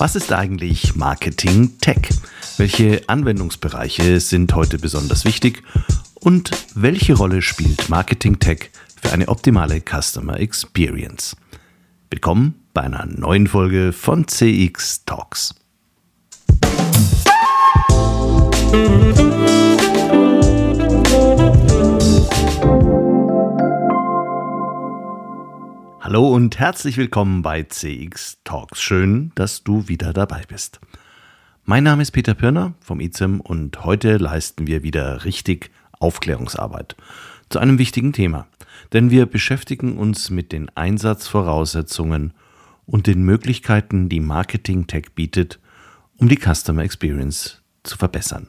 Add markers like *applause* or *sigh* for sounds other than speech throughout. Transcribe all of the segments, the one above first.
Was ist eigentlich Marketing Tech? Welche Anwendungsbereiche sind heute besonders wichtig? Und welche Rolle spielt Marketing Tech für eine optimale Customer Experience? Willkommen bei einer neuen Folge von CX Talks. Hallo und herzlich willkommen bei CX Talks. Schön, dass du wieder dabei bist. Mein Name ist Peter Pirner vom IZEM und heute leisten wir wieder richtig Aufklärungsarbeit zu einem wichtigen Thema. Denn wir beschäftigen uns mit den Einsatzvoraussetzungen und den Möglichkeiten, die Marketing Tech bietet, um die Customer Experience zu verbessern.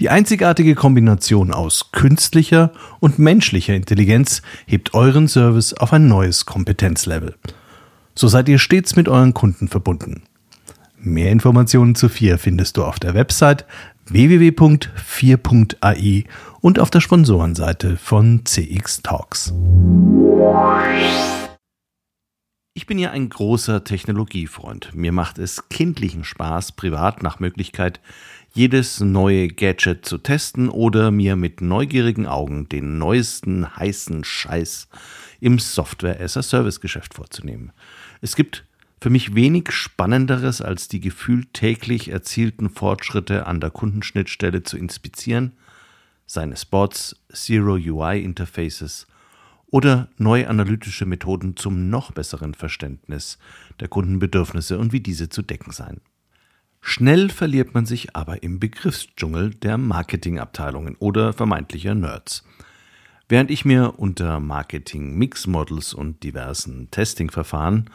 Die einzigartige Kombination aus künstlicher und menschlicher Intelligenz hebt euren Service auf ein neues Kompetenzlevel. So seid ihr stets mit euren Kunden verbunden. Mehr Informationen zu 4 findest du auf der Website www.4.ai und auf der Sponsorenseite von CX Talks. Ich bin ja ein großer Technologiefreund. Mir macht es kindlichen Spaß, privat nach Möglichkeit jedes neue Gadget zu testen oder mir mit neugierigen Augen den neuesten heißen Scheiß im Software-as-a-Service-Geschäft vorzunehmen. Es gibt für mich wenig Spannenderes, als die gefühlt täglich erzielten Fortschritte an der Kundenschnittstelle zu inspizieren, seine Spots, Zero-UI-Interfaces oder neue analytische Methoden zum noch besseren Verständnis der Kundenbedürfnisse und wie diese zu decken seien. Schnell verliert man sich aber im Begriffsdschungel der Marketingabteilungen oder vermeintlicher Nerds. Während ich mir unter Marketing Mix Models und diversen Testing-Verfahren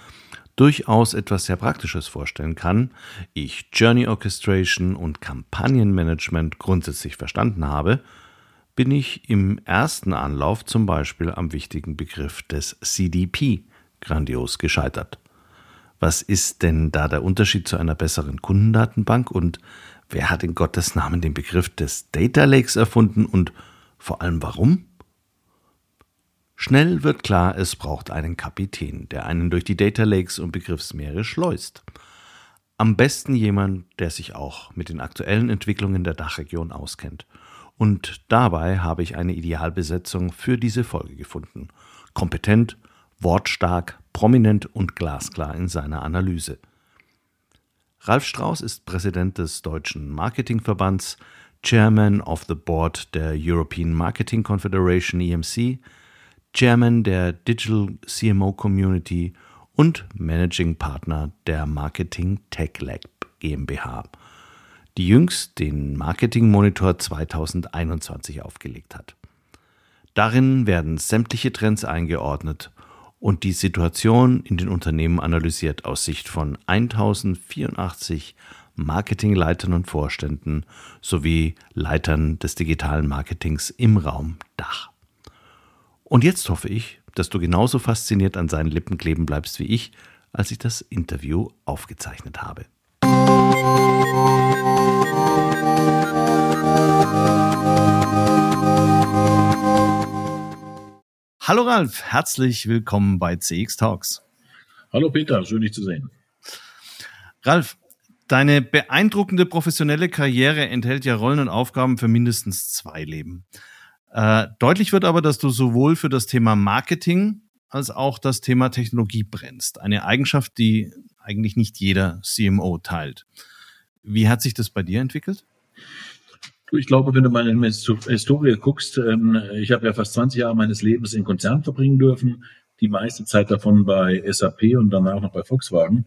durchaus etwas sehr Praktisches vorstellen kann, ich Journey Orchestration und Kampagnenmanagement grundsätzlich verstanden habe, bin ich im ersten Anlauf zum Beispiel am wichtigen Begriff des CDP grandios gescheitert. Was ist denn da der Unterschied zu einer besseren Kundendatenbank und wer hat in Gottes Namen den Begriff des Data Lakes erfunden und vor allem warum? Schnell wird klar, es braucht einen Kapitän, der einen durch die Data Lakes und Begriffsmeere schleust. Am besten jemand, der sich auch mit den aktuellen Entwicklungen der Dachregion auskennt. Und dabei habe ich eine Idealbesetzung für diese Folge gefunden. Kompetent, wortstark, prominent und glasklar in seiner Analyse. Ralf Strauß ist Präsident des Deutschen Marketingverbands, Chairman of the Board der European Marketing Confederation EMC, Chairman der Digital CMO Community und Managing Partner der Marketing Tech Lab GmbH, die jüngst den Marketing Monitor 2021 aufgelegt hat. Darin werden sämtliche Trends eingeordnet und die Situation in den Unternehmen analysiert aus Sicht von 1084 Marketingleitern und Vorständen sowie Leitern des digitalen Marketings im Raum Dach. Und jetzt hoffe ich, dass du genauso fasziniert an seinen Lippen kleben bleibst wie ich, als ich das Interview aufgezeichnet habe. Hallo Ralf, herzlich willkommen bei CX Talks. Hallo Peter, schön dich zu sehen. Ralf, deine beeindruckende professionelle Karriere enthält ja Rollen und Aufgaben für mindestens zwei Leben. Äh, deutlich wird aber, dass du sowohl für das Thema Marketing als auch das Thema Technologie brennst. Eine Eigenschaft, die eigentlich nicht jeder CMO teilt. Wie hat sich das bei dir entwickelt? Ich glaube, wenn du mal in meine Historie guckst, ähm, ich habe ja fast 20 Jahre meines Lebens in Konzernen verbringen dürfen, die meiste Zeit davon bei SAP und danach noch bei Volkswagen.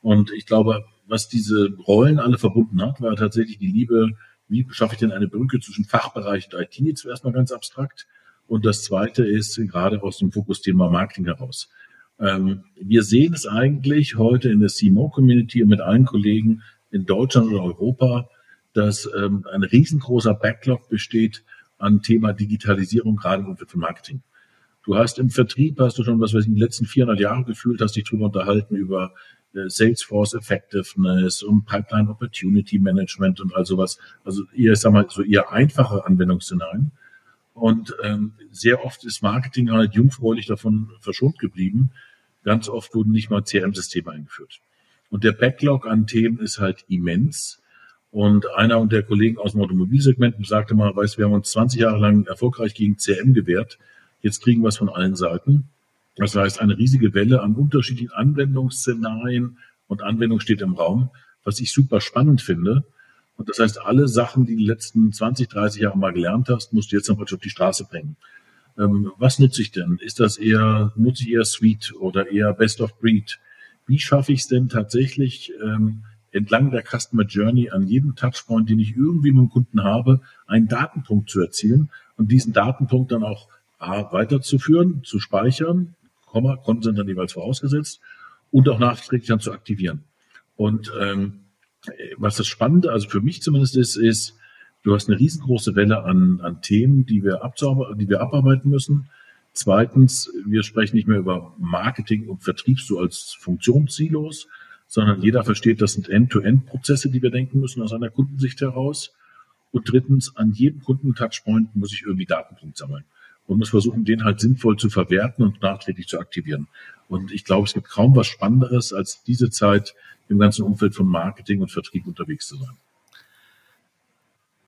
Und ich glaube, was diese Rollen alle verbunden hat, war tatsächlich die Liebe, wie schaffe ich denn eine Brücke zwischen Fachbereich und IT, zuerst mal ganz abstrakt. Und das Zweite ist gerade aus dem Fokusthema Marketing heraus. Ähm, wir sehen es eigentlich heute in der CMO-Community und mit allen Kollegen in Deutschland oder Europa, dass ähm, ein riesengroßer Backlog besteht an Thema Digitalisierung, gerade im von Marketing. Du hast im Vertrieb, hast du schon, was weiß ich, in den letzten 400 Jahren gefühlt, hast dich drüber unterhalten über äh, Salesforce Effectiveness und Pipeline Opportunity Management und all sowas. Also eher, sag mal, so eher einfache Anwendungsszenarien. Und ähm, sehr oft ist Marketing halt jungfräulich davon verschont geblieben. Ganz oft wurden nicht mal CRM-Systeme eingeführt. Und der Backlog an Themen ist halt immens. Und einer der Kollegen aus dem Automobilsegment sagte mal, weißt, wir haben uns 20 Jahre lang erfolgreich gegen CRM gewehrt. Jetzt kriegen wir es von allen Seiten. Das heißt, eine riesige Welle an unterschiedlichen Anwendungsszenarien und Anwendung steht im Raum, was ich super spannend finde. Und das heißt, alle Sachen, die du die letzten 20, 30 Jahre mal gelernt hast, musst du jetzt noch auf die Straße bringen. Ähm, was nutze ich denn? Ist das eher, nutze ich eher Suite oder eher Best of Breed? Wie schaffe ich es denn tatsächlich, ähm, entlang der Customer Journey an jedem Touchpoint, den ich irgendwie mit dem Kunden habe, einen Datenpunkt zu erzielen und diesen Datenpunkt dann auch A, weiterzuführen, zu speichern, Komma, Konten sind dann jeweils vorausgesetzt und auch nachträglich dann zu aktivieren. Und ähm, was das Spannende, also für mich zumindest ist, ist, du hast eine riesengroße Welle an, an Themen, die wir, die wir abarbeiten müssen. Zweitens, wir sprechen nicht mehr über Marketing und Vertrieb so als Funktionssilos, sondern jeder versteht, das sind End-to-End-Prozesse, die wir denken müssen aus einer Kundensicht heraus. Und drittens, an jedem Kunden-Touchpoint muss ich irgendwie Datenpunkt sammeln und muss versuchen, den halt sinnvoll zu verwerten und nachträglich zu aktivieren. Und ich glaube, es gibt kaum was Spannenderes, als diese Zeit im ganzen Umfeld von Marketing und Vertrieb unterwegs zu sein.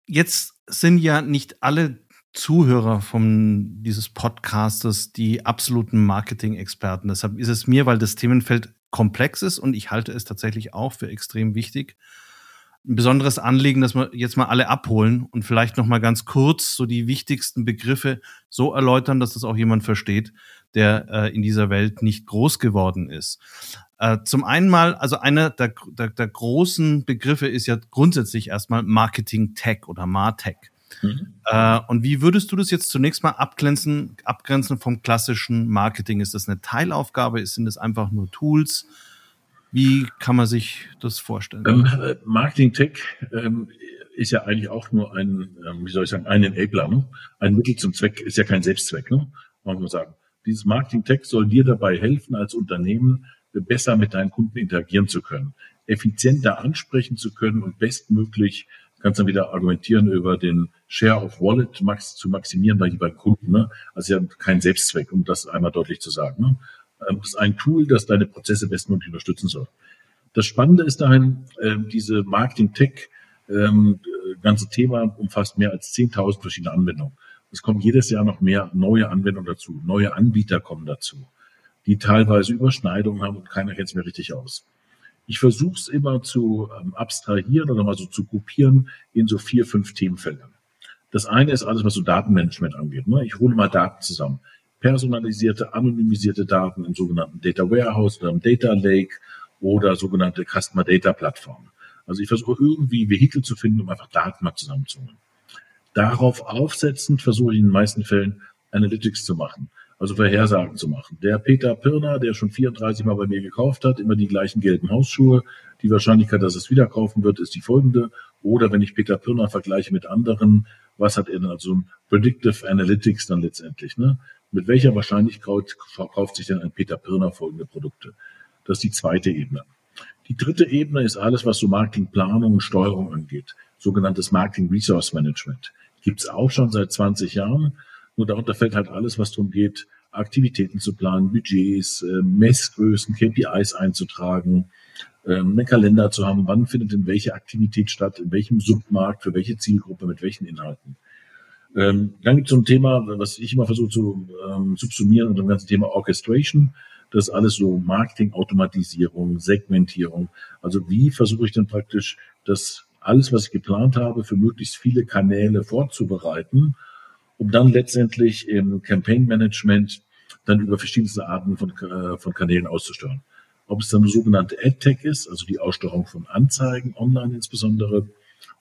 Jetzt sind ja nicht alle Zuhörer von dieses Podcastes die absoluten Marketing-Experten. Deshalb ist es mir, weil das Themenfeld komplex ist und ich halte es tatsächlich auch für extrem wichtig, ein besonderes Anliegen, dass wir jetzt mal alle abholen und vielleicht noch mal ganz kurz so die wichtigsten Begriffe so erläutern, dass das auch jemand versteht, der äh, in dieser Welt nicht groß geworden ist. Äh, zum einen mal, also einer der, der, der großen Begriffe ist ja grundsätzlich erstmal Marketing Tech oder Martech. Mhm. Äh, und wie würdest du das jetzt zunächst mal abgrenzen, abgrenzen vom klassischen Marketing? Ist das eine Teilaufgabe? Sind das einfach nur Tools? Wie kann man sich das vorstellen? Ähm, Marketing Tech ähm, ist ja eigentlich auch nur ein, ähm, wie soll ich sagen, ein Enabler. Ne? Ein Mittel zum Zweck ist ja kein Selbstzweck, ne? muss man sagen. Dieses Marketing Tech soll dir dabei helfen, als Unternehmen besser mit deinen Kunden interagieren zu können, effizienter ansprechen zu können und bestmöglich kannst dann wieder argumentieren über den Share of Wallet max zu maximieren bei jeweiligen Kunden. Ne? Also ja kein Selbstzweck, um das einmal deutlich zu sagen. Ne? Ähm, das ist ein Tool, das deine Prozesse bestmöglich unterstützen soll. Das Spannende ist dahin, ähm, diese Marketing-Tech, ähm, ganze Thema umfasst mehr als 10.000 verschiedene Anwendungen. Es kommen jedes Jahr noch mehr neue Anwendungen dazu, neue Anbieter kommen dazu, die teilweise Überschneidungen haben und keiner kennt es mehr richtig aus. Ich versuche es immer zu abstrahieren oder mal so zu gruppieren in so vier, fünf Themenfelder. Das eine ist alles, was so Datenmanagement angeht. Ne? Ich hole mal Daten zusammen personalisierte, anonymisierte Daten im sogenannten Data Warehouse oder im Data Lake oder sogenannte Customer Data Plattformen. Also ich versuche irgendwie Vehikel zu finden, um einfach Daten mal zusammenzuholen. Darauf aufsetzend versuche ich in den meisten Fällen Analytics zu machen, also Vorhersagen zu machen. Der Peter Pirner, der schon 34 Mal bei mir gekauft hat, immer die gleichen gelben Hausschuhe, die Wahrscheinlichkeit, dass es wieder kaufen wird, ist die folgende. Oder wenn ich Peter Pirner vergleiche mit anderen, was hat er denn? Also Predictive Analytics dann letztendlich. Ne? Mit welcher Wahrscheinlichkeit verkauft sich denn ein Peter Pirner folgende Produkte? Das ist die zweite Ebene. Die dritte Ebene ist alles, was so Marketingplanung und Steuerung angeht. Sogenanntes Marketing Resource Management. Gibt es auch schon seit 20 Jahren. Nur darunter fällt halt alles, was darum geht, Aktivitäten zu planen, Budgets, äh, Messgrößen, KPIs einzutragen, ähm, einen Kalender zu haben, wann findet denn welche Aktivität statt, in welchem Submarkt, für welche Zielgruppe, mit welchen Inhalten. Ähm, dann gibt es so ein Thema, was ich immer versuche zu ähm, subsumieren unter dem ganzen Thema Orchestration. Das ist alles so Marketing, Automatisierung, Segmentierung. Also wie versuche ich denn praktisch das alles, was ich geplant habe, für möglichst viele Kanäle vorzubereiten, um dann letztendlich im Campaign Management dann über verschiedenste Arten von, äh, von Kanälen auszusteuern. Ob es dann eine sogenannte AdTech ist, also die Aussteuerung von Anzeigen, online insbesondere,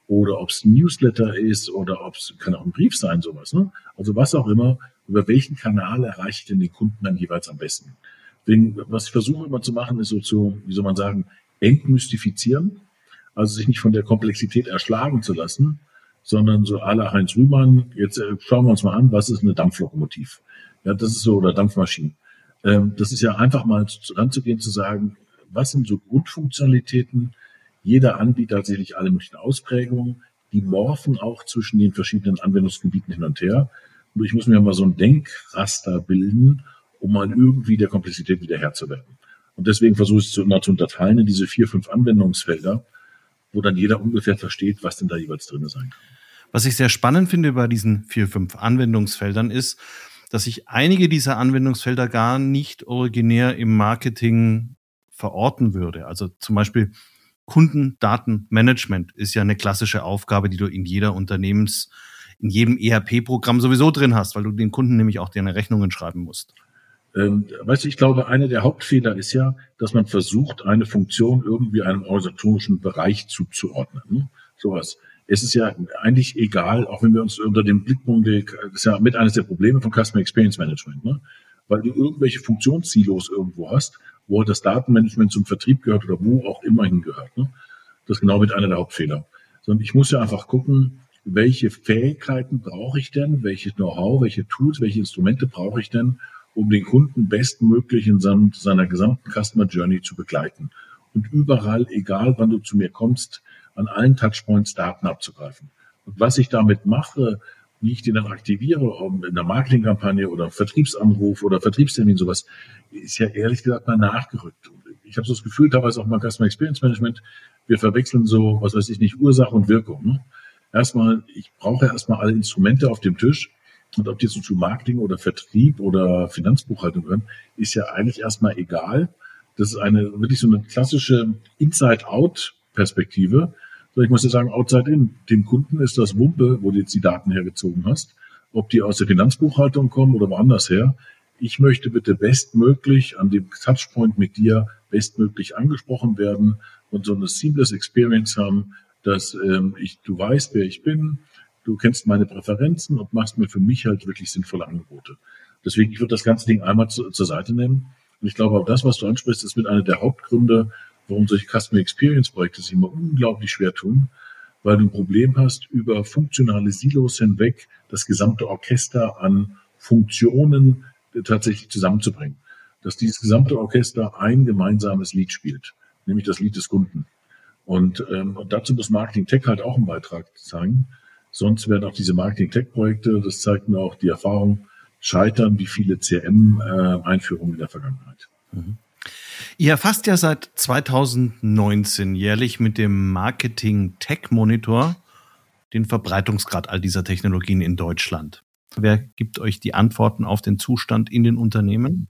oder ob es ein Newsletter ist oder ob es kann auch ein Brief sein, sowas. Ne? Also was auch immer, über welchen Kanal erreiche ich denn den Kunden dann jeweils am besten? Deswegen, was ich versuche immer zu machen, ist so zu, wie soll man sagen, entmystifizieren. Also sich nicht von der Komplexität erschlagen zu lassen, sondern so aller Heinz Rühmann, jetzt äh, schauen wir uns mal an, was ist eine Dampflokomotiv? Ja, das ist so, oder Dampfmaschinen. Ähm, das ist ja einfach mal ranzugehen, zu sagen, was sind so Grundfunktionalitäten? Jeder Anbieter hat sicherlich alle möglichen Ausprägungen. Die morphen auch zwischen den verschiedenen Anwendungsgebieten hin und her. Und ich muss mir mal so ein Denkraster bilden, um mal irgendwie der Komplexität wieder Herr zu werden. Und deswegen versuche ich es immer zu unterteilen in diese vier, fünf Anwendungsfelder, wo dann jeder ungefähr versteht, was denn da jeweils drin sein kann. Was ich sehr spannend finde bei diesen vier, fünf Anwendungsfeldern ist, dass ich einige dieser Anwendungsfelder gar nicht originär im Marketing verorten würde. Also zum Beispiel Kundendatenmanagement ist ja eine klassische Aufgabe, die du in jeder Unternehmens, in jedem ERP-Programm sowieso drin hast, weil du den Kunden nämlich auch deine Rechnungen schreiben musst. Ähm, weißt du, ich glaube, einer der Hauptfehler ist ja, dass man versucht, eine Funktion irgendwie einem organisatorischen Bereich zuzuordnen. Ne? Sowas. Es ist ja eigentlich egal, auch wenn wir uns unter dem Blickpunkt, das ist ja mit eines der Probleme von Customer Experience Management, ne? weil du irgendwelche Funktionssilos irgendwo hast, wo das Datenmanagement zum Vertrieb gehört oder wo auch immer hingehört. Ne? Das ist genau mit einer der Hauptfehler. Sondern ich muss ja einfach gucken, welche Fähigkeiten brauche ich denn, welches Know-how, welche Tools, welche Instrumente brauche ich denn, um den Kunden bestmöglich in seinem, seiner gesamten Customer Journey zu begleiten. Und überall, egal wann du zu mir kommst, an allen Touchpoints Daten abzugreifen. Und was ich damit mache, wie ich den dann aktiviere, um in der Marketingkampagne oder Vertriebsanruf oder Vertriebstermin, sowas, ist ja ehrlich gesagt mal nachgerückt. Ich habe so das Gefühl, teilweise auch mal Customer Experience Management, wir verwechseln so, was weiß ich nicht, Ursache und Wirkung. Ne? Erstmal, ich brauche erstmal alle Instrumente auf dem Tisch, und ob die jetzt zu Marketing oder Vertrieb oder Finanzbuchhaltung gehören, ist ja eigentlich erstmal egal. Das ist eine wirklich so eine klassische Inside-Out-Perspektive. Ich muss ja sagen, Outside-In. Dem Kunden ist das Wumpe, wo du jetzt die Daten hergezogen hast, ob die aus der Finanzbuchhaltung kommen oder woanders her. Ich möchte bitte bestmöglich an dem Touchpoint mit dir bestmöglich angesprochen werden und so eine seamless Experience haben, dass ähm, ich, du weißt, wer ich bin, du kennst meine Präferenzen und machst mir für mich halt wirklich sinnvolle Angebote. Deswegen, ich würde das ganze Ding einmal zu, zur Seite nehmen. Und ich glaube, auch das, was du ansprichst, ist mit einer der Hauptgründe, warum solche Customer Experience Projekte sich immer unglaublich schwer tun, weil du ein Problem hast, über funktionale Silos hinweg das gesamte Orchester an Funktionen tatsächlich zusammenzubringen. Dass dieses gesamte Orchester ein gemeinsames Lied spielt, nämlich das Lied des Kunden. Und, ähm, und dazu muss Marketing Tech halt auch einen Beitrag zeigen. Sonst werden auch diese Marketing-Tech-Projekte, das zeigt mir auch die Erfahrung, scheitern wie viele CRM-Einführungen in der Vergangenheit. Mhm. Ihr erfasst ja seit 2019 jährlich mit dem Marketing Tech Monitor den Verbreitungsgrad all dieser Technologien in Deutschland. Wer gibt euch die Antworten auf den Zustand in den Unternehmen?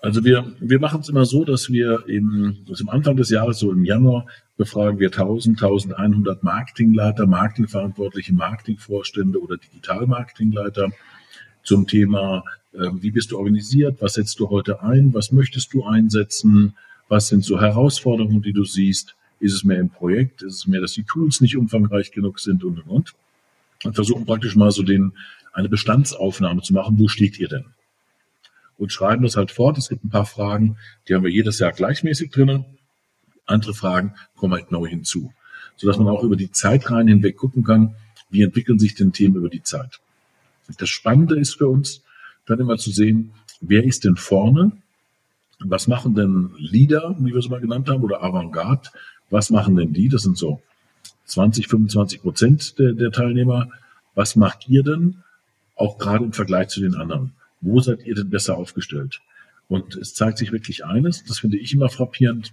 Also wir, wir machen es immer so, dass wir im, am Anfang des Jahres, so im Januar, befragen wir 1000, 1100 Marketingleiter, Marketingverantwortliche, Marketingvorstände oder Digitalmarketingleiter zum Thema, äh, wie bist du organisiert, was setzt du heute ein, was möchtest du einsetzen, was sind so Herausforderungen, die du siehst, ist es mehr im Projekt, ist es mehr, dass die Tools nicht umfangreich genug sind und, und, und. Und versuchen praktisch mal so den, eine Bestandsaufnahme zu machen, wo steht ihr denn? und schreiben das halt fort. Es gibt ein paar Fragen, die haben wir jedes Jahr gleichmäßig drinnen. Andere Fragen kommen halt neu hinzu, sodass man auch über die Zeitreihen hinweg gucken kann, wie entwickeln sich denn Themen über die Zeit. Das Spannende ist für uns, dann immer zu sehen, wer ist denn vorne? Was machen denn Leader, wie wir es mal genannt haben, oder Avantgarde? Was machen denn die? Das sind so 20, 25 Prozent der, der Teilnehmer. Was macht ihr denn? Auch gerade im Vergleich zu den anderen wo seid ihr denn besser aufgestellt? Und es zeigt sich wirklich eines, das finde ich immer frappierend,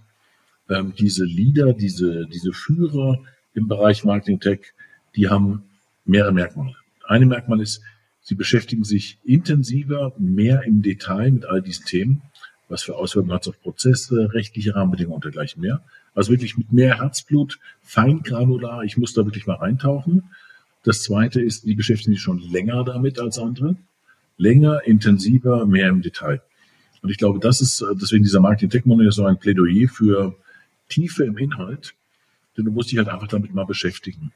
ähm, diese Leader, diese, diese Führer im Bereich Marketing Tech, die haben mehrere Merkmale. Eine Merkmal ist, sie beschäftigen sich intensiver, mehr im Detail mit all diesen Themen. Was für Auswirkungen hat es auf Prozesse, rechtliche Rahmenbedingungen und dergleichen mehr. Also wirklich mit mehr Herzblut, fein granular. Ich muss da wirklich mal eintauchen. Das zweite ist, die beschäftigen sich schon länger damit als andere länger, intensiver, mehr im Detail. Und ich glaube, das ist äh, deswegen dieser Marketing Tech Monitor so ein Plädoyer für Tiefe im Inhalt, denn du musst dich halt einfach damit mal beschäftigen.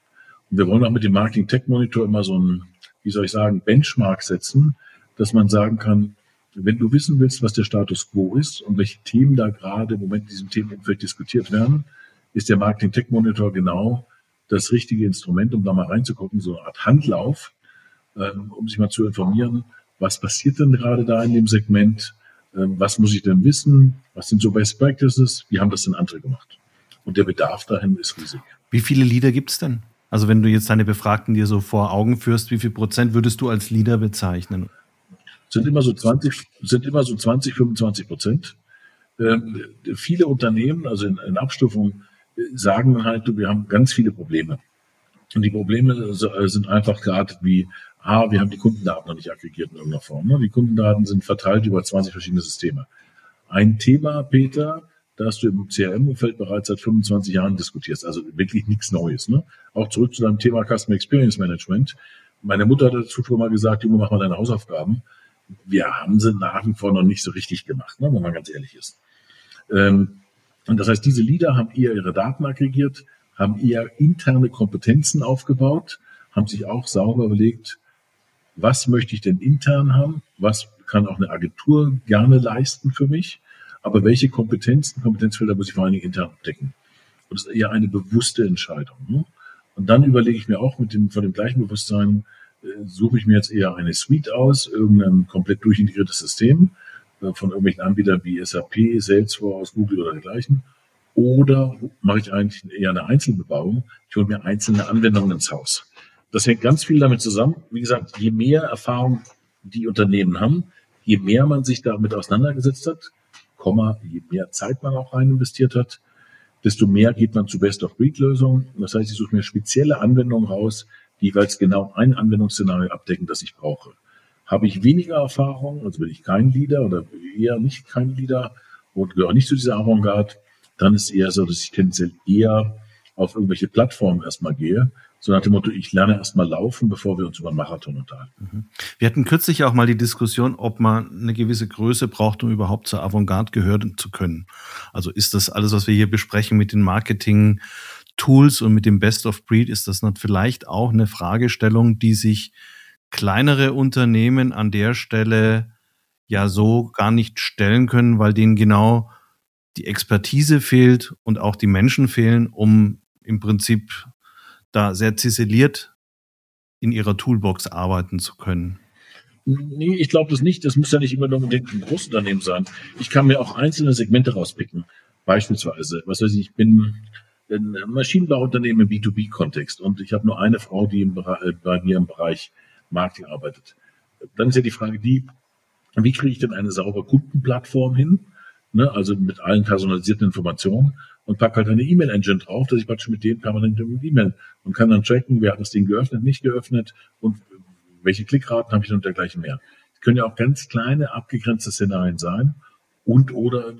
Und wir wollen auch mit dem Marketing Tech Monitor immer so ein, wie soll ich sagen, Benchmark setzen, dass man sagen kann, wenn du wissen willst, was der Status quo ist und welche Themen da gerade im Moment in diesem Themenumfeld diskutiert werden, ist der Marketing Tech Monitor genau das richtige Instrument, um da mal reinzugucken, so eine Art Handlauf, ähm, um sich mal zu informieren, was passiert denn gerade da in dem Segment, ähm, was muss ich denn wissen, was sind so Best Practices, wie haben das denn andere gemacht. Und der Bedarf dahin ist riesig. Wie viele Leader gibt es denn? Also wenn du jetzt deine Befragten dir so vor Augen führst, wie viel Prozent würdest du als Leader bezeichnen? Sind immer so 20, sind immer so 20, 25 Prozent. Ähm, viele Unternehmen, also in, in Abstufung, sagen halt, du, wir haben ganz viele Probleme. Und die Probleme äh, sind einfach gerade wie, ah, wir haben die Kundendaten noch nicht aggregiert in irgendeiner Form. Ne? Die Kundendaten sind verteilt über 20 verschiedene Systeme. Ein Thema, Peter, das du im CRM-Umfeld bereits seit 25 Jahren diskutierst. Also wirklich nichts Neues. Ne? Auch zurück zu deinem Thema Customer Experience Management. Meine Mutter hat dazu schon mal gesagt, Junge, mach mal deine Hausaufgaben. Wir haben sie nach wie vor noch nicht so richtig gemacht, ne, wenn man ganz ehrlich ist. Ähm, und das heißt, diese Leader haben eher ihre Daten aggregiert, haben eher interne Kompetenzen aufgebaut, haben sich auch sauber überlegt, was möchte ich denn intern haben, was kann auch eine Agentur gerne leisten für mich, aber welche Kompetenzen, Kompetenzfelder muss ich vor allen Dingen intern decken. Und das ist eher eine bewusste Entscheidung. Ne? Und dann überlege ich mir auch mit dem, von dem gleichen Bewusstsein, äh, suche ich mir jetzt eher eine Suite aus, irgendein komplett durchintegriertes System, äh, von irgendwelchen Anbietern wie SAP, Salesforce, Google oder dergleichen. Oder mache ich eigentlich eher eine Einzelbebauung? Ich hole mir einzelne Anwendungen ins Haus. Das hängt ganz viel damit zusammen. Wie gesagt, je mehr Erfahrung die Unternehmen haben, je mehr man sich damit auseinandergesetzt hat, Komma, je mehr Zeit man auch rein investiert hat, desto mehr geht man zu Best-of-Breed-Lösungen. Das heißt, ich suche mir spezielle Anwendungen raus, die jeweils genau ein Anwendungsszenario abdecken, das ich brauche. Habe ich weniger Erfahrung, also bin ich kein Leader oder eher nicht kein Leader und gehöre nicht zu dieser Avantgarde, dann ist eher so, dass ich tendenziell eher auf irgendwelche Plattformen erstmal gehe, so nach dem Motto, ich lerne erstmal laufen, bevor wir uns über einen Marathon unterhalten. Mhm. Wir hatten kürzlich auch mal die Diskussion, ob man eine gewisse Größe braucht, um überhaupt zur Avantgarde gehören zu können. Also ist das alles, was wir hier besprechen mit den Marketing Tools und mit dem Best of Breed, ist das vielleicht auch eine Fragestellung, die sich kleinere Unternehmen an der Stelle ja so gar nicht stellen können, weil denen genau die Expertise fehlt und auch die Menschen fehlen, um im Prinzip da sehr ziseliert in ihrer Toolbox arbeiten zu können. Nee, ich glaube das nicht. Das muss ja nicht immer nur ein Großunternehmen sein. Ich kann mir auch einzelne Segmente rauspicken. Beispielsweise, was weiß ich, ich bin ein Maschinenbauunternehmen im B2B-Kontext und ich habe nur eine Frau, die im, äh, bei mir im Bereich Marketing arbeitet. Dann ist ja die Frage die, wie kriege ich denn eine saubere Kundenplattform hin? Ne, also mit allen personalisierten Informationen und packe halt eine E-Mail-Engine drauf, dass ich praktisch mit denen permanent E-Mail und kann dann tracken, wer hat das Ding geöffnet, nicht geöffnet und welche Klickraten habe ich und dergleichen mehr. Es können ja auch ganz kleine, abgegrenzte Szenarien sein und oder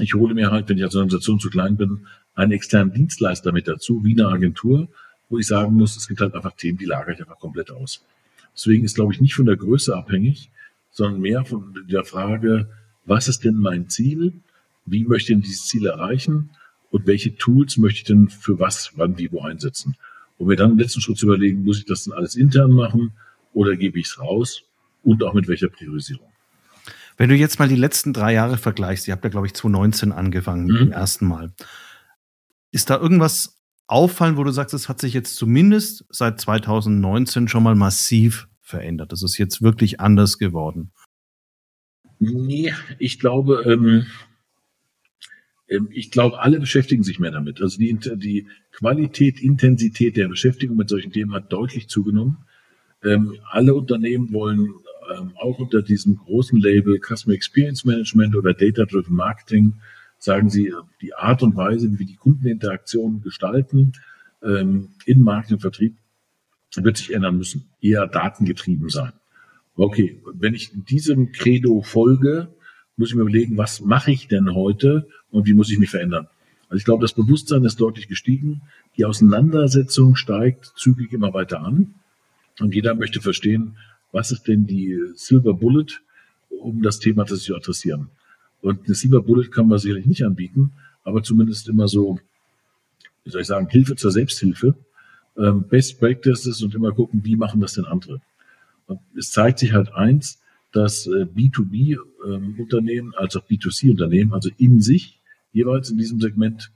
ich hole mir halt, wenn ich als Organisation zu klein bin, einen externen Dienstleister mit dazu, wie eine Agentur, wo ich sagen muss, es gibt halt einfach Themen, die lagere ich einfach komplett aus. Deswegen ist, glaube ich, nicht von der Größe abhängig, sondern mehr von der Frage, was ist denn mein Ziel? Wie möchte ich denn dieses Ziel erreichen? Und welche Tools möchte ich denn für was, wann, wie, wo einsetzen? Und mir dann im letzten Schritt zu überlegen, muss ich das denn alles intern machen oder gebe ich es raus? Und auch mit welcher Priorisierung? Wenn du jetzt mal die letzten drei Jahre vergleichst, ihr habt ja, glaube ich, 2019 angefangen mhm. im ersten Mal. Ist da irgendwas auffallen, wo du sagst, es hat sich jetzt zumindest seit 2019 schon mal massiv verändert? Das ist jetzt wirklich anders geworden. Nee, ich glaube, ähm, ich glaube, alle beschäftigen sich mehr damit. Also die, die Qualität, Intensität der Beschäftigung mit solchen Themen hat deutlich zugenommen. Ähm, alle Unternehmen wollen ähm, auch unter diesem großen Label Customer Experience Management oder Data Driven Marketing sagen sie, die Art und Weise, wie die Kundeninteraktion gestalten ähm, in Marketing und Vertrieb, wird sich ändern müssen, eher datengetrieben sein. Okay, wenn ich diesem Credo folge, muss ich mir überlegen, was mache ich denn heute und wie muss ich mich verändern? Also ich glaube, das Bewusstsein ist deutlich gestiegen. Die Auseinandersetzung steigt zügig immer weiter an. Und jeder möchte verstehen, was ist denn die Silver Bullet, um das Thema zu adressieren. Und eine Silver Bullet kann man sicherlich nicht anbieten, aber zumindest immer so, wie soll ich sagen, Hilfe zur Selbsthilfe, ähm, Best Practices und immer gucken, wie machen das denn andere es zeigt sich halt eins, dass B2B-Unternehmen ähm, als auch B2C-Unternehmen, also in sich, jeweils in diesem Segment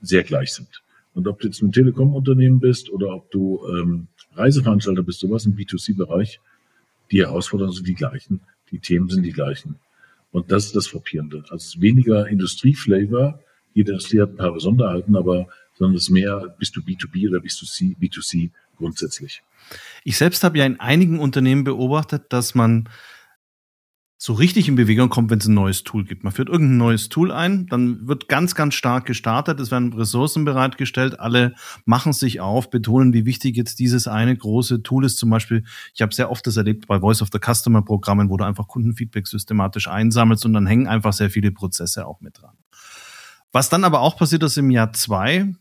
sehr gleich sind. Und ob du jetzt ein Telekom-Unternehmen bist oder ob du ähm, Reiseveranstalter bist, sowas im B2C-Bereich, die Herausforderungen sind die gleichen, die Themen sind die gleichen. Und das ist das Frappierende. Also weniger Industrieflavor, jede Industrie hat ein paar Besonderheiten, aber sondern es ist mehr, bist du B2B oder bist du C, B2C grundsätzlich. Ich selbst habe ja in einigen Unternehmen beobachtet, dass man so richtig in Bewegung kommt, wenn es ein neues Tool gibt. Man führt irgendein neues Tool ein, dann wird ganz, ganz stark gestartet, es werden Ressourcen bereitgestellt, alle machen sich auf, betonen, wie wichtig jetzt dieses eine große Tool ist. Zum Beispiel, ich habe sehr oft das erlebt bei Voice of the Customer Programmen, wo du einfach Kundenfeedback systematisch einsammelst und dann hängen einfach sehr viele Prozesse auch mit dran. Was dann aber auch passiert ist im Jahr zwei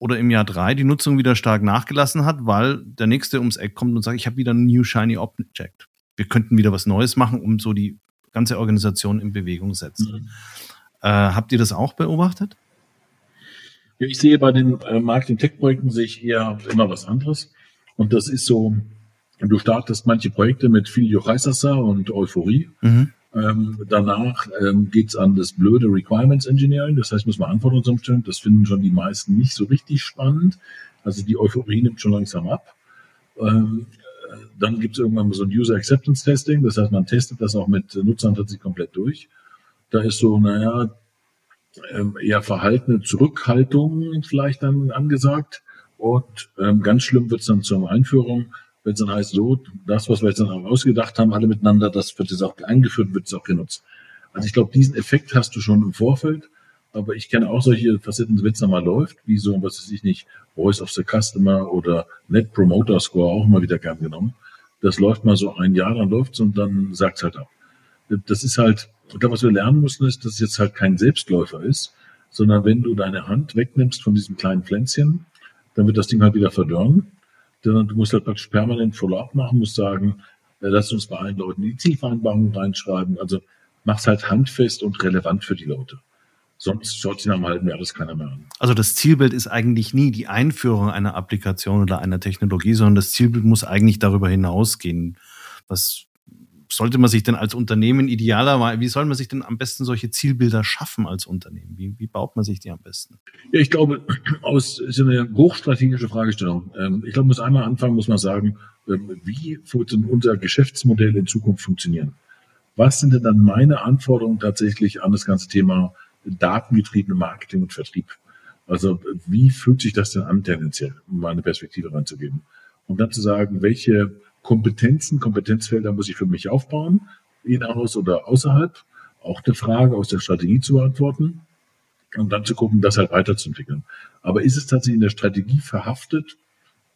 oder im Jahr drei die Nutzung wieder stark nachgelassen hat, weil der nächste ums Eck kommt und sagt, ich habe wieder ein New Shiny Object wir könnten wieder was Neues machen, um so die ganze Organisation in Bewegung setzen. Mhm. Äh, habt ihr das auch beobachtet? Ja, ich sehe bei den äh, Marketing-Tech-Projekten sehe ich eher immer was anderes. Und das ist so, du startest manche Projekte mit viel Jochaisasa und Euphorie. Mhm. Ähm, danach ähm, geht an das blöde Requirements Engineering. Das heißt, muss man Anforderungen zusammenstellen. Das finden schon die meisten nicht so richtig spannend. Also die Euphorie nimmt schon langsam ab. Ähm, dann gibt es irgendwann so ein User Acceptance Testing, das heißt, man testet das auch mit Nutzern tatsächlich komplett durch. Da ist so, naja, ähm, eher verhaltene Zurückhaltung vielleicht dann angesagt. Und ähm, ganz schlimm wird es dann zur Einführung, wenn es dann heißt, so, das, was wir jetzt dann ausgedacht haben, alle miteinander, das wird jetzt auch eingeführt, wird es auch genutzt. Also ich glaube, diesen Effekt hast du schon im Vorfeld. Aber ich kenne auch solche Facetten, wenn es mal läuft, wie so, was weiß ich nicht, Voice of the Customer oder Net Promoter Score auch mal wieder gern genommen. Das läuft mal so ein Jahr, dann läuft's und dann sagt's halt ab. Das ist halt, ich glaube, was wir lernen müssen, ist, dass es jetzt halt kein Selbstläufer ist, sondern wenn du deine Hand wegnimmst von diesem kleinen Pflänzchen, dann wird das Ding halt wieder verdörren. Denn du musst halt praktisch permanent Follow-up machen, musst sagen, äh, lass uns bei allen Leuten die Zielvereinbarungen reinschreiben. Also mach's halt handfest und relevant für die Leute. Sonst schaut sich nach einem halben Jahr das keiner mehr an. Also das Zielbild ist eigentlich nie die Einführung einer Applikation oder einer Technologie, sondern das Zielbild muss eigentlich darüber hinausgehen. Was sollte man sich denn als Unternehmen idealerweise, wie soll man sich denn am besten solche Zielbilder schaffen als Unternehmen? Wie, wie baut man sich die am besten? Ja, ich glaube, aus ist eine hochstrategische Fragestellung. Ähm, ich glaube, muss einmal anfangen, muss man sagen, ähm, wie wird unser Geschäftsmodell in Zukunft funktionieren? Was sind denn dann meine Anforderungen tatsächlich an das ganze Thema datengetriebene Marketing und Vertrieb. Also wie fühlt sich das denn an tendenziell, um mal eine Perspektive reinzugeben? Und dann zu sagen, welche Kompetenzen, Kompetenzfelder muss ich für mich aufbauen, in-house oder außerhalb? Auch eine Frage aus der Strategie zu beantworten und dann zu gucken, das halt weiterzuentwickeln. Aber ist es tatsächlich in der Strategie verhaftet?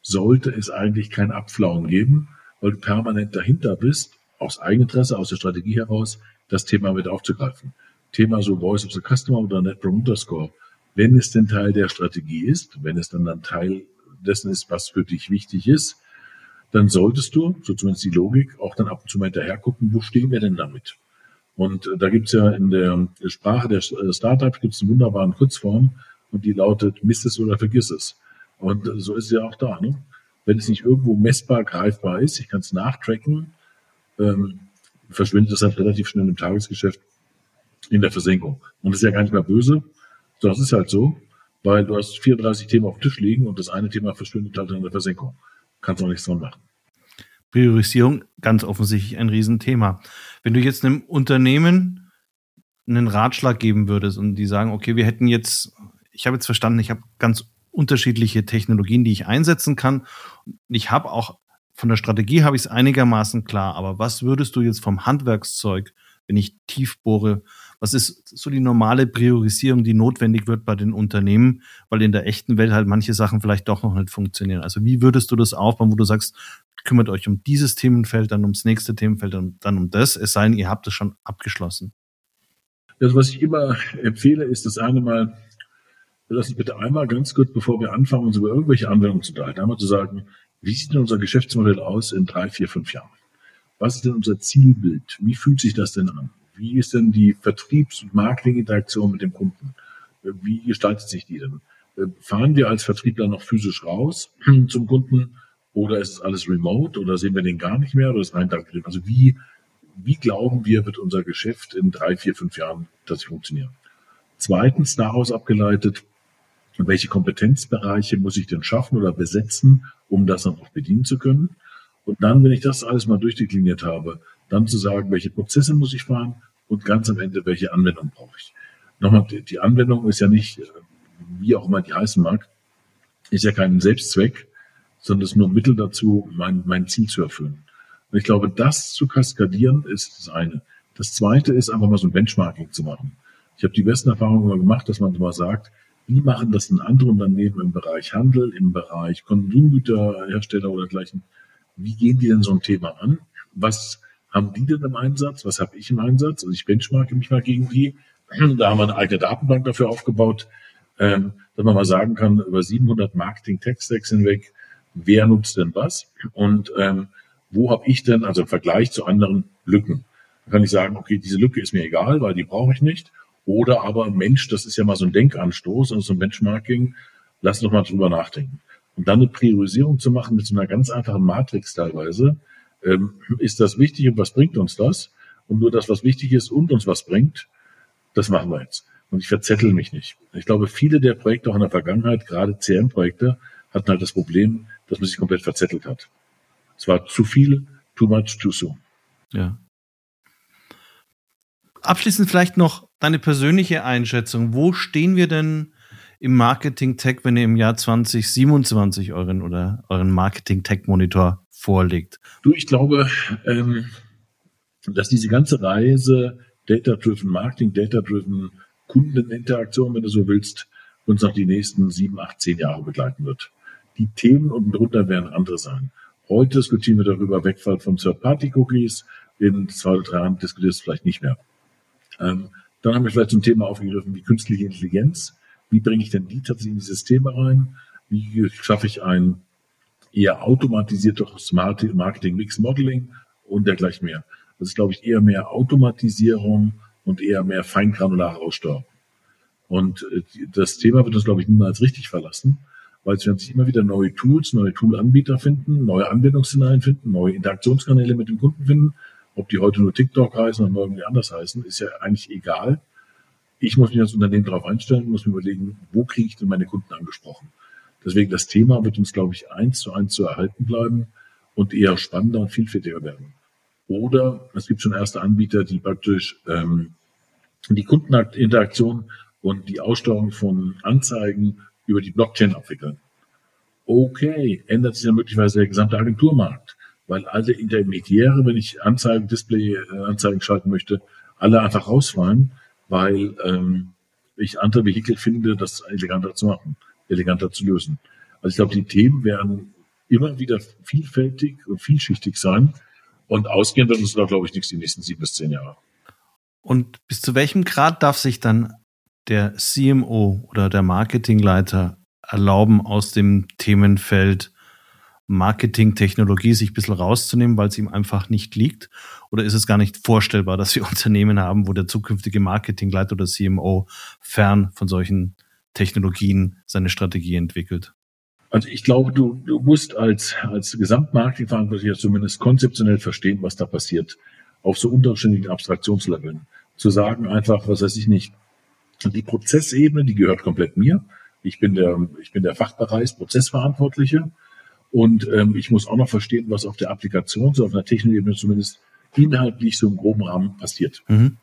Sollte es eigentlich kein Abflauen geben, weil du permanent dahinter bist, aus Eigeninteresse, aus der Strategie heraus, das Thema mit aufzugreifen. Thema so Voice of the Customer oder Net Promoter Score, wenn es denn Teil der Strategie ist, wenn es dann dann Teil dessen ist, was für dich wichtig ist, dann solltest du, so zumindest die Logik, auch dann ab und zu mal hinterher gucken, wo stehen wir denn damit? Und äh, da gibt's ja in der Sprache der äh, Startups gibt's eine wunderbare Kurzform und die lautet, misst es oder vergiss es. Und äh, so ist es ja auch da. Ne? Wenn es nicht irgendwo messbar, greifbar ist, ich kann es nachtracken, ähm, verschwindet es dann relativ schnell im Tagesgeschäft in der Versenkung. Und das ist ja gar nicht mehr böse, es ist halt so, weil du hast 34 Themen auf dem Tisch liegen und das eine Thema verschwindet halt in der Versenkung. Kannst auch nichts dran machen. Priorisierung, ganz offensichtlich ein Riesenthema. Wenn du jetzt einem Unternehmen einen Ratschlag geben würdest und die sagen, okay, wir hätten jetzt, ich habe jetzt verstanden, ich habe ganz unterschiedliche Technologien, die ich einsetzen kann. Ich habe auch von der Strategie habe ich es einigermaßen klar, aber was würdest du jetzt vom Handwerkszeug, wenn ich tief bohre, was ist so die normale Priorisierung, die notwendig wird bei den Unternehmen, weil in der echten Welt halt manche Sachen vielleicht doch noch nicht funktionieren. Also wie würdest du das aufbauen, wo du sagst, kümmert euch um dieses Themenfeld, dann ums nächste Themenfeld, dann, dann um das, es sei denn, ihr habt es schon abgeschlossen. Also was ich immer empfehle, ist das eine Mal, lass uns bitte einmal ganz kurz, bevor wir anfangen, uns über irgendwelche Anwendungen zu unterhalten, einmal zu sagen, wie sieht denn unser Geschäftsmodell aus in drei, vier, fünf Jahren? Was ist denn unser Zielbild? Wie fühlt sich das denn an? Wie ist denn die Vertriebs- und Marketinginteraktion mit dem Kunden? Wie gestaltet sich die denn? Fahren wir als Vertriebler noch physisch raus *clears throat* zum Kunden oder ist es alles remote oder sehen wir den gar nicht mehr oder ist rein dankbar? Also wie, wie glauben wir, wird unser Geschäft in drei, vier, fünf Jahren tatsächlich funktionieren? Zweitens, daraus abgeleitet, welche Kompetenzbereiche muss ich denn schaffen oder besetzen, um das dann auch bedienen zu können? Und dann, wenn ich das alles mal durchdekliniert habe, dann zu sagen, welche Prozesse muss ich fahren und ganz am Ende, welche Anwendung brauche ich. Nochmal, die Anwendung ist ja nicht, wie auch immer die heißen mag, ist ja kein Selbstzweck, sondern ist nur Mittel dazu, mein, mein Ziel zu erfüllen. Und ich glaube, das zu kaskadieren ist das eine. Das zweite ist einfach mal so ein Benchmarking zu machen. Ich habe die besten Erfahrungen immer gemacht, dass man immer sagt, wie machen das denn andere Unternehmen im Bereich Handel, im Bereich Konsumgüterhersteller oder gleichen? Wie gehen die denn so ein Thema an? Was haben die denn im Einsatz? Was habe ich im Einsatz? Also ich benchmarke mich mal gegen die. *clears throat* Da haben wir eine eigene Datenbank dafür aufgebaut, ähm, dass man mal sagen kann, über 700 Marketing-Tech-Stacks hinweg, wer nutzt denn was? Und ähm, wo habe ich denn, also im Vergleich zu anderen Lücken? Da kann ich sagen, okay, diese Lücke ist mir egal, weil die brauche ich nicht. Oder aber, Mensch, das ist ja mal so ein Denkanstoß und so ein Benchmarking, lass doch mal drüber nachdenken. Und dann eine Priorisierung zu machen mit so einer ganz einfachen Matrix teilweise, ähm, ist das wichtig und was bringt uns das? Und nur das, was wichtig ist und uns was bringt, das machen wir jetzt. Und ich verzettel mich nicht. Ich glaube, viele der Projekte auch in der Vergangenheit, gerade CM-Projekte, hatten halt das Problem, dass man sich komplett verzettelt hat. Es war zu viel, too much, too soon. Ja. Abschließend vielleicht noch deine persönliche Einschätzung. Wo stehen wir denn im Marketing-Tech, wenn ihr im Jahr 2027 euren oder euren Marketing-Tech-Monitor vorlegt? Du, ich glaube, ähm, dass diese ganze Reise Data-Driven Marketing, Data-Driven Kundeninteraktion, wenn du so willst, uns noch die nächsten sieben, acht, zehn Jahre begleiten wird. Die Themen unten drunter werden andere sein. Heute diskutieren wir darüber Wegfall von Third-Party-Cookies. In zwei oder drei Jahren diskutiert es vielleicht nicht mehr. Ähm, dann haben wir vielleicht zum Thema aufgegriffen wie künstliche Intelligenz. Wie bringe ich denn die tatsächlich in die Systeme rein? Wie schaffe ich ein eher automatisiertes Marketing Mix Modeling und dergleichen mehr? Das ist, glaube ich, eher mehr Automatisierung und eher mehr feingranulare Aussteuerung. Und äh, das Thema wird uns, glaube ich, niemals richtig verlassen, weil es werden sich immer wieder neue Tools, neue Toolanbieter finden, neue Anwendungsszenarien finden, neue Interaktionskanäle mit dem Kunden finden. Ob die heute nur TikTok heißen oder irgendwie anders heißen, ist ja eigentlich egal. Ich muss mich als Unternehmen darauf einstellen, muss mir überlegen, wo kriege ich denn meine Kunden angesprochen? Deswegen das Thema wird uns, glaube ich, eins zu eins zu erhalten bleiben und eher spannender und vielfältiger werden. Oder es gibt schon erste Anbieter, die praktisch ähm, die Kundeninteraktion und die Aussteuerung von Anzeigen über die Blockchain abwickeln. Okay, ändert sich dann möglicherweise der gesamte Agenturmarkt, weil alle Intermediäre, wenn ich Anzeigen, Display-Anzeigen schalten möchte, alle einfach rausfallen, weil ähm, ich andere Vehikel finde, das eleganter zu machen eleganter zu lösen. Also ich glaube, die Themen werden immer wieder vielfältig und vielschichtig sein. Und ausgehen wird uns da, glaube ich, nichts die nächsten sieben bis zehn Jahre. Und bis zu welchem Grad darf sich dann der CMO oder der Marketingleiter erlauben, aus dem Themenfeld Marketingtechnologie sich ein bisschen rauszunehmen, weil es ihm einfach nicht liegt? Oder ist es gar nicht vorstellbar, dass wir *laughs* Unternehmen haben, wo der zukünftige Marketingleiter oder CMO fern von solchen Technologien seine Strategie entwickelt? Also ich glaube, du, du musst als, als Gesamtmarketingverantwortlicher zumindest konzeptionell verstehen, was da passiert, auf so unterschiedlichen Abstraktionsleveln. Zu sagen einfach, was weiß ich nicht, die Prozessebene, die gehört komplett mir. Ich bin der, ich bin der Fachbereichs-Prozessverantwortliche und ähm, ich muss auch noch verstehen, was auf der Applikation, so auf einer Technikebene zumindest inhaltlich so im groben Rahmen passiert. Mhm.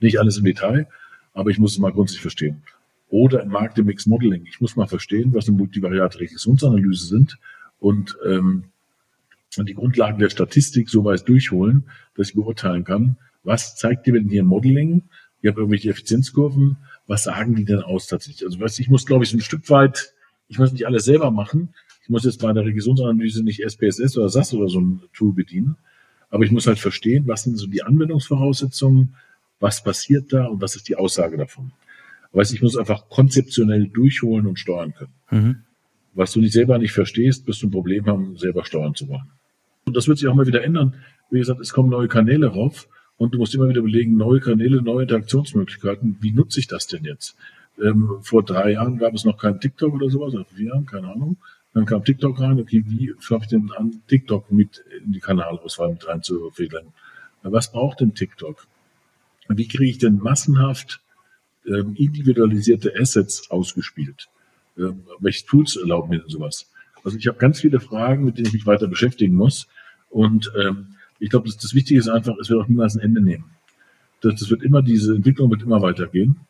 Nicht alles im Detail, aber ich muss es mal grundsätzlich verstehen oder im Markt im Mix Modeling. Ich muss mal verstehen, was eine multivariate Regressionsanalyse sind und ähm, die Grundlagen der Statistik so weit durchholen, dass ich beurteilen kann, was zeigt dir denn hier ein Modeling? Ihr habt irgendwelche Effizienzkurven. Was sagen die denn aus tatsächlich? Also ich muss, glaube ich, so ein Stück weit, ich muss nicht alles selber machen. Ich muss jetzt bei der Regressionsanalyse nicht SPSS oder SAS oder so ein Tool bedienen. Aber ich muss halt verstehen, was sind so die Anwendungsvoraussetzungen, was passiert da und was ist die Aussage davon. Weißt, ich muss einfach konzeptionell durchholen und steuern können. Mhm. Was du nicht selber nicht verstehst, wirst du ein Problem haben, selber steuern zu wollen. Und das wird sich auch mal wieder ändern. Wie gesagt, es kommen neue Kanäle rauf und du musst immer wieder überlegen, neue Kanäle, neue Interaktionsmöglichkeiten. Wie nutze ich das denn jetzt? Ähm, vor drei Jahren gab es noch keinen TikTok oder sowas, oder vier Jahren, keine Ahnung. Dann kam TikTok rein, okay, wie schaffe ich denn an, TikTok mit in die Kanalauswahl mit reinzufädeln? Was braucht denn TikTok? Wie kriege ich denn massenhaft ähm, individualisierte Assets ausgespielt. Ähm, welche Tools erlauben mir denn sowas? Also ich habe ganz viele Fragen, mit denen ich mich weiter beschäftigen muss. Und ähm, ich glaube, das, das Wichtige ist einfach, es wird auch niemals ein Ende nehmen. Das, das wird immer, diese Entwicklung wird immer weitergehen.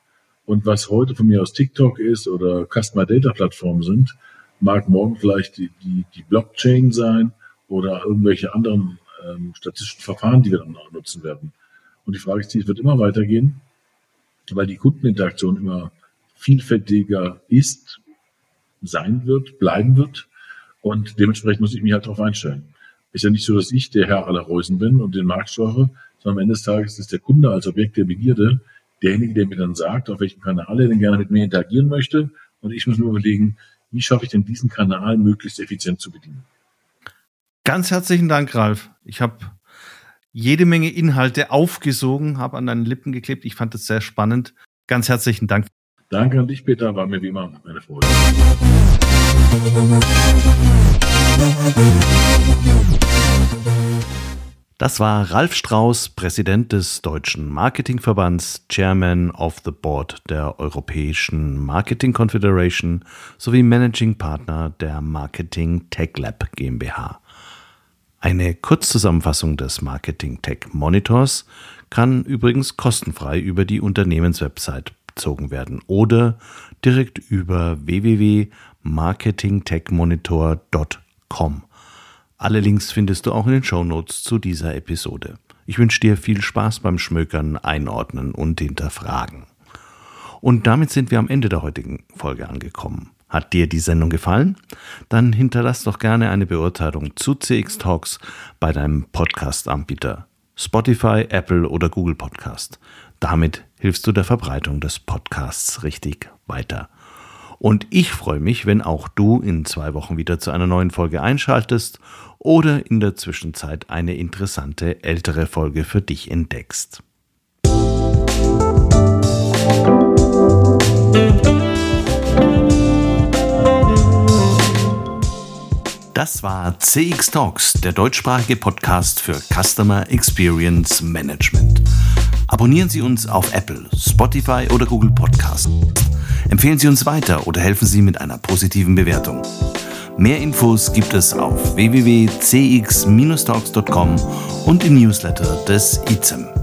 Und was heute von mir aus TikTok ist oder Customer Data Plattformen sind, mag morgen vielleicht die, die, die Blockchain sein oder irgendwelche anderen ähm, statistischen Verfahren, die wir dann auch nutzen werden. Und die Frage ist, es wird immer weitergehen, weil die Kundeninteraktion immer vielfältiger ist, sein wird, bleiben wird. Und dementsprechend muss ich mich halt darauf einstellen. Ist ja nicht so, dass ich der Herr aller Reusen bin und den Markt steuere, sondern am Ende des Tages ist der Kunde als Objekt der Begierde derjenige, der mir dann sagt, auf welchem Kanal er denn gerne mit mir interagieren möchte. Und ich muss nur überlegen, wie schaffe ich denn diesen Kanal möglichst effizient zu bedienen. Ganz herzlichen Dank, Ralf. Ich habe jede Menge Inhalte aufgesogen, habe an deinen Lippen geklebt. Ich fand es sehr spannend. Ganz herzlichen Dank. Danke an dich, Peter. War mir wie immer eine Freude. Das war Ralf Strauß, Präsident des Deutschen Marketingverbands, Chairman of the Board der Europäischen Marketing Confederation sowie Managing Partner der Marketing Tech Lab GmbH. Eine Kurzzusammenfassung des Marketing Tech Monitors kann übrigens kostenfrei über die Unternehmenswebsite bezogen werden oder direkt über www.marketingtechmonitor.com. Alle Links findest du auch in den Show Notes zu dieser Episode. Ich wünsche dir viel Spaß beim Schmökern, Einordnen und Hinterfragen. Und damit sind wir am Ende der heutigen Folge angekommen. Hat dir die Sendung gefallen? Dann hinterlass doch gerne eine Beurteilung zu CX Talks bei deinem Podcast-Anbieter Spotify, Apple oder Google Podcast. Damit hilfst du der Verbreitung des Podcasts richtig weiter. Und ich freue mich, wenn auch du in zwei Wochen wieder zu einer neuen Folge einschaltest oder in der Zwischenzeit eine interessante ältere Folge für dich entdeckst. Das war CX Talks, der deutschsprachige Podcast für Customer Experience Management. Abonnieren Sie uns auf Apple, Spotify oder Google Podcast. Empfehlen Sie uns weiter oder helfen Sie mit einer positiven Bewertung. Mehr Infos gibt es auf www.cx-talks.com und im Newsletter des ICEM.